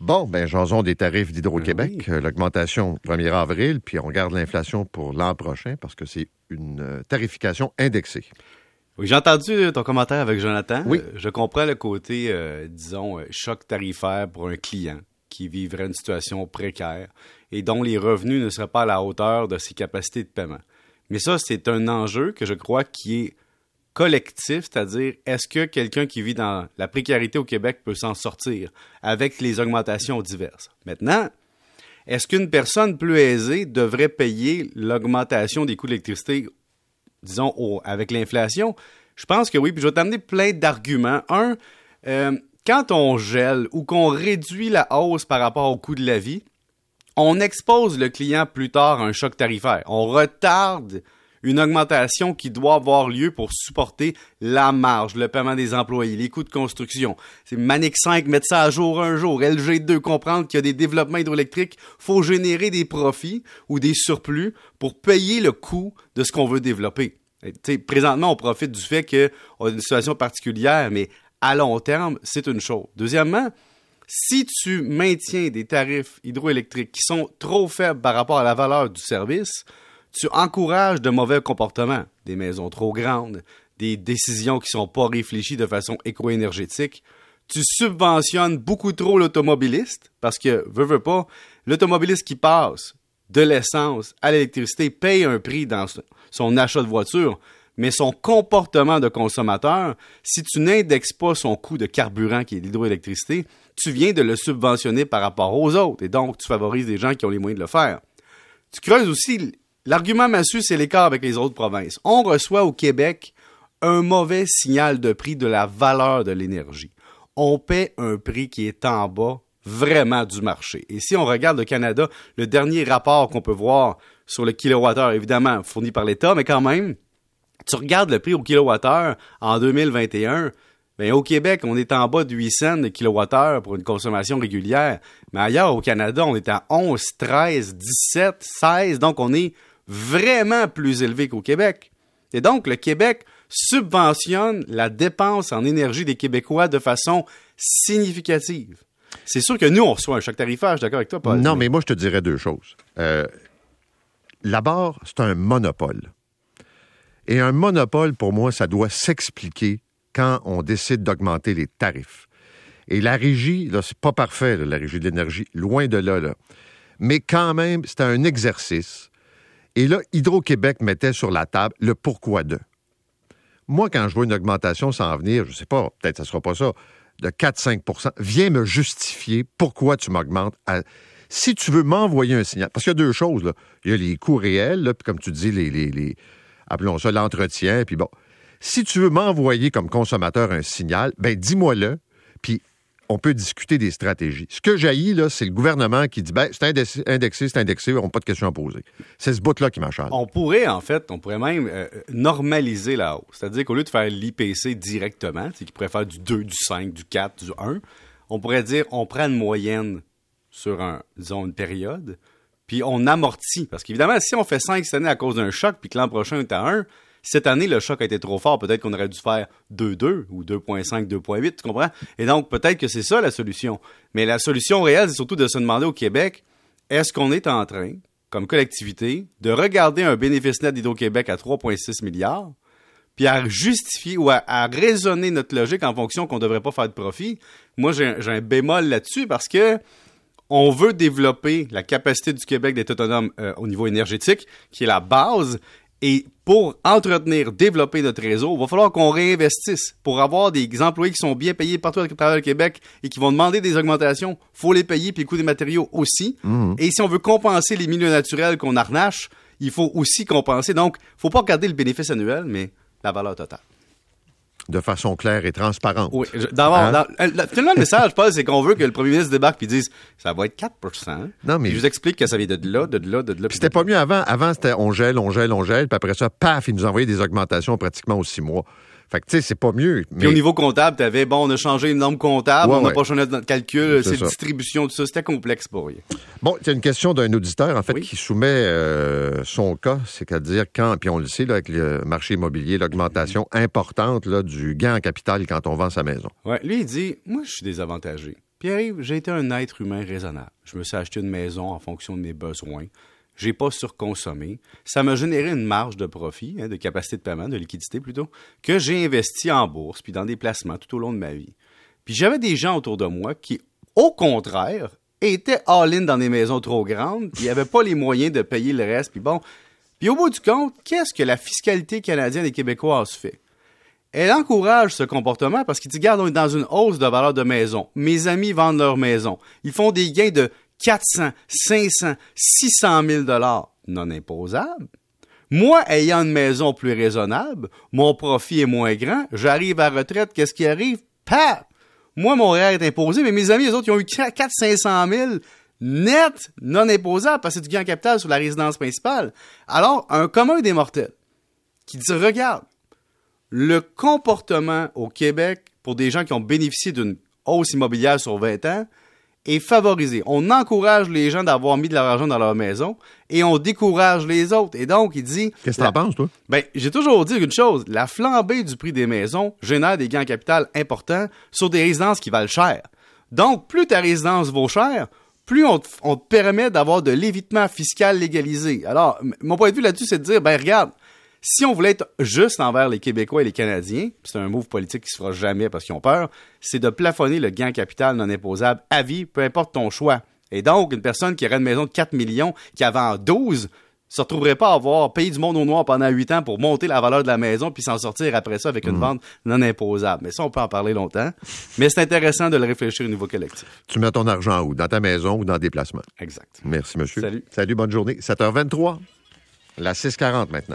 Bon, ben, jason des tarifs d'Hydro-Québec, euh, l'augmentation 1er avril, puis on regarde l'inflation pour l'an prochain parce que c'est une euh, tarification indexée. Oui, j'ai entendu ton commentaire avec Jonathan. Oui. Euh, je comprends le côté, euh, disons, euh, choc tarifaire pour un client qui vivrait une situation précaire et dont les revenus ne seraient pas à la hauteur de ses capacités de paiement. Mais ça, c'est un enjeu que je crois qui est collectif, c'est-à-dire est-ce que quelqu'un qui vit dans la précarité au Québec peut s'en sortir avec les augmentations diverses? Maintenant, est-ce qu'une personne plus aisée devrait payer l'augmentation des coûts d'électricité, disons, avec l'inflation? Je pense que oui, puis je vais t'amener plein d'arguments. Un, euh, quand on gèle ou qu'on réduit la hausse par rapport au coût de la vie, on expose le client plus tard à un choc tarifaire. On retarde une augmentation qui doit avoir lieu pour supporter la marge, le paiement des employés, les coûts de construction. C'est Manic 5, mettre ça à jour un jour. LG2, comprendre qu'il y a des développements hydroélectriques. faut générer des profits ou des surplus pour payer le coût de ce qu'on veut développer. Et, tu sais, présentement, on profite du fait qu'on a une situation particulière, mais à long terme, c'est une chose. Deuxièmement, si tu maintiens des tarifs hydroélectriques qui sont trop faibles par rapport à la valeur du service, tu encourages de mauvais comportements, des maisons trop grandes, des décisions qui sont pas réfléchies de façon éco-énergétique. Tu subventionnes beaucoup trop l'automobiliste parce que, veux, veux pas, l'automobiliste qui passe de l'essence à l'électricité paye un prix dans son achat de voiture, mais son comportement de consommateur, si tu n'indexes pas son coût de carburant qui est l'hydroélectricité, tu viens de le subventionner par rapport aux autres et donc tu favorises des gens qui ont les moyens de le faire. Tu creuses aussi l'argument massu, c'est l'écart avec les autres provinces. On reçoit au Québec un mauvais signal de prix de la valeur de l'énergie. On paie un prix qui est en bas vraiment du marché. Et si on regarde le Canada, le dernier rapport qu'on peut voir sur le kilowattheure, évidemment fourni par l'État, mais quand même, tu regardes le prix au kilowattheure en 2021, ben, au Québec, on est en bas de 8 cents de kilowattheure pour une consommation régulière. Mais ailleurs, au Canada, on est à 11, 13, 17, 16. Donc, on est vraiment plus élevé qu'au Québec. Et donc, le Québec subventionne la dépense en énergie des Québécois de façon significative. C'est sûr que nous, on reçoit un choc tarifaire, je suis d'accord avec toi, Paul. Non, mais moi, je te dirais deux choses. Euh, la barre, c'est un monopole. Et un monopole, pour moi, ça doit s'expliquer quand on décide d'augmenter les tarifs. Et la régie, là, c'est pas parfait, là, la régie de l'énergie, loin de là, là. Mais quand même, c'était un exercice. Et là, Hydro-Québec mettait sur la table le pourquoi de. Moi, quand je vois une augmentation s'en venir, je sais pas, peut-être ça sera pas ça, de 4-5% viens me justifier pourquoi tu m'augmentes. à- Si tu veux m'envoyer un signal, parce qu'il y a deux choses. Il y a les coûts réels, puis comme tu dis, les, les- les- appelons ça l'entretien, puis bon. Si tu veux m'envoyer comme consommateur un signal, ben dis-moi-le, puis on peut discuter des stratégies. Ce que jaillit, là, c'est le gouvernement qui dit, ben, c'est indexé, c'est indexé, on n'a pas de questions à poser. C'est ce bout-là qui m'achale. On pourrait, en fait, on pourrait même euh, normaliser la hausse. C'est-à-dire qu'au lieu de faire l'IPC directement, c'est qui pourrait faire du 2, du 5, du 4, du 1, on pourrait dire on prend une moyenne sur une période, puis on amortit. Parce qu'évidemment, si on fait 5 cette année à cause d'un choc, puis que l'an prochain est à 1, cette année, le choc a été trop fort. Peut-être qu'on aurait dû faire 2,2 ou 2,5, 2,8, tu comprends? Et donc, peut-être que c'est ça la solution. Mais la solution réelle, c'est surtout de se demander au Québec, est-ce qu'on est en train, comme collectivité, de regarder un bénéfice net d'Hydro-Québec à 3,6 milliards, puis à justifier ou à, raisonner notre logique en fonction qu'on ne devrait pas faire de profit? Moi, j'ai un- j'ai un bémol là-dessus parce que on veut développer la capacité du Québec d'être autonome euh, au niveau énergétique, qui est la base. Et pour entretenir, développer notre réseau, il va falloir qu'on réinvestisse. Pour avoir des employés qui sont bien payés partout à travers le Québec et qui vont demander des augmentations, faut les payer, puis le coût des matériaux aussi. Et si on veut compenser les milieux naturels qu'on arnache, il faut aussi compenser. Donc, faut pas regarder le bénéfice annuel, mais la valeur totale. De façon claire et transparente. Oui, d'abord, Hein? le- message, Paul, c'est qu'on veut que le premier ministre débarque puis dise ça va être 4 Non, mais- Puis Je vous explique que ça vient de là, de là, de là. Puis c'était pas mieux avant. Avant, c'était on gèle, on gèle, on gèle. Puis après ça, paf, ils nous envoyaient des augmentations pratiquement aux six mois. Fait que, tu sais, c'est pas mieux. Puis au mais- niveau comptable, tu avais, bon, on a changé une norme comptable, Ouais, on n'a ouais. pas changé notre calcul, C'est distribution, tout ça. C'était complexe pour rien. Bon, il y a une question d'un auditeur, en fait, Oui. qui soumet euh, son cas, c'est-à-dire quand, puis on le sait, là, avec le marché immobilier, l'augmentation importante là, du gain en capital quand on vend sa maison. Ouais, lui, il dit Moi, je suis désavantagé. Pierre-Yves, j'ai été un être humain raisonnable. Je me suis acheté une maison en fonction de mes besoins. J'ai pas surconsommé. Ça m'a généré une marge de profit, hein, de capacité de paiement, de liquidité plutôt, que j'ai investi en bourse puis dans des placements tout au long de ma vie. Puis j'avais des gens autour de moi qui, au contraire, étaient all-in dans des maisons trop grandes, puis n'avaient pas les moyens de payer le reste. Puis bon, puis au bout du compte, qu'est-ce que la fiscalité canadienne et québécoise fait? Elle encourage ce comportement parce qu'il dit, regarde, on est dans une hausse de valeur de maison. Mes amis vendent leur maison. Ils font des gains de 400, 500, 600 000 dollars non imposables. Moi, ayant une maison plus raisonnable, mon profit est moins grand, j'arrive à retraite, qu'est-ce qui arrive? Paf! Moi, mon rêve est imposé, mais mes amis, les autres, ils ont eu 400, 500 000 net non imposables parce que c'est du gain en capital sur la résidence principale. Alors, un commun des mortels qui dit, regarde, le comportement au Québec pour des gens qui ont bénéficié d'une hausse immobilière sur 20 ans est favorisé. On encourage les gens d'avoir mis de l'argent dans leur maison et on décourage les autres. Et donc, il dit... Qu'est-ce que t'en penses, toi? Ben, j'ai toujours dit une chose. La flambée du prix des maisons génère des gains en capital importants sur des résidences qui valent cher. Donc, plus ta résidence vaut cher, plus on te, on te permet d'avoir de l'évitement fiscal légalisé. Alors, mon point de vue là-dessus, c'est de dire, ben regarde, si on voulait être juste envers les Québécois et les Canadiens, c'est un move politique qui se fera jamais parce qu'ils ont peur, c'est de plafonner le gain capital non imposable à vie, peu importe ton choix. Et donc, une personne qui aurait une maison de 4 millions, qui avait en 12, se retrouverait pas à avoir payé du monde au noir pendant 8 ans pour monter la valeur de la maison puis s'en sortir après ça avec une vente non imposable. Mais ça, on peut en parler longtemps. Mais c'est intéressant de le réfléchir au niveau collectif. Tu mets ton argent où? Dans ta maison ou dans des placements? Exact. Merci, monsieur. Salut. Salut, bonne journée. 7h23. La 640 maintenant.